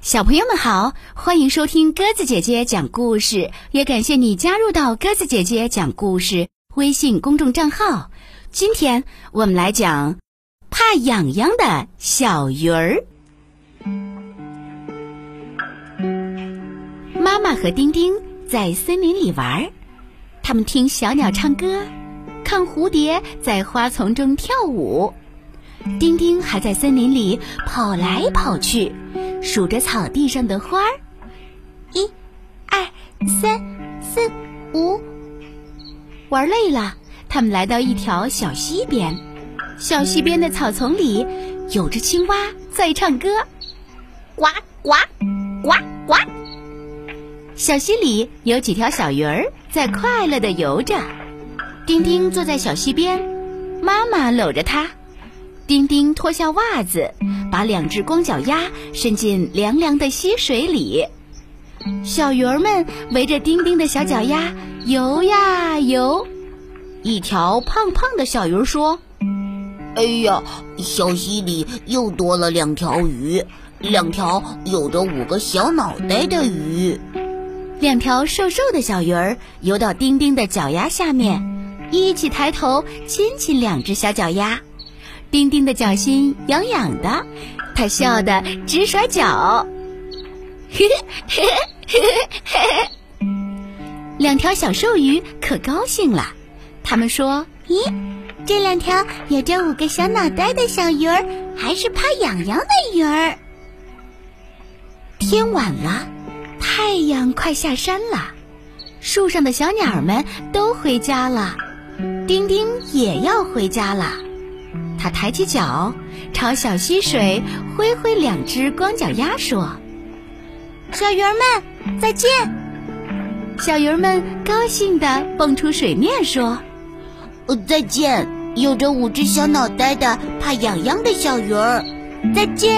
小朋友们好，欢迎收听鸽子姐姐讲故事，也感谢你加入到鸽子姐姐讲故事微信公众账号。今天我们来讲怕痒痒的小鱼儿。妈妈和丁丁在森林里玩，他们听小鸟唱歌，看蝴蝶在花丛中跳舞。丁丁还在森林里跑来跑去。数着草地上的花儿，一、二、三、四、五。玩累了，他们来到一条小溪边。小溪边的草丛里，有只青蛙在唱歌，呱呱呱呱。小溪里有几条小鱼儿在快乐地游着。丁丁坐在小溪边，妈妈搂着他。丁丁脱下袜子，把两只光脚丫伸进凉凉的溪水里。小鱼儿们围着丁丁的小脚丫游呀游。一条胖胖的小鱼说：“哎呀，小溪里又多了两条鱼，两条有着五个小脑袋的鱼。”两条瘦瘦的小鱼儿游到丁丁的脚丫下面，一起抬头亲亲两只小脚丫。丁丁的脚心痒痒的，他笑得直甩脚。嘿嘿嘿嘿嘿嘿两条小瘦鱼可高兴了，他们说：“咦，这两条有着五个小脑袋的小鱼儿，还是怕痒痒的鱼儿。”天晚了，太阳快下山了，树上的小鸟们都回家了，丁丁也要回家了。他抬起脚，朝小溪水挥挥两只光脚丫，说：“小鱼儿们，再见！”小鱼儿们高兴地蹦出水面，说：“呃，再见！有着五只小脑袋的怕痒痒的小鱼儿，再见！”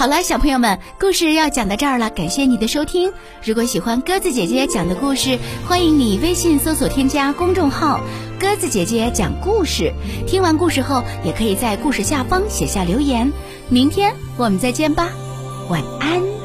好了，小朋友们，故事要讲到这儿了，感谢你的收听。如果喜欢鸽子姐姐讲的故事，欢迎你微信搜索添加公众号“鸽子姐姐讲故事”。听完故事后，也可以在故事下方写下留言。明天我们再见吧，晚安。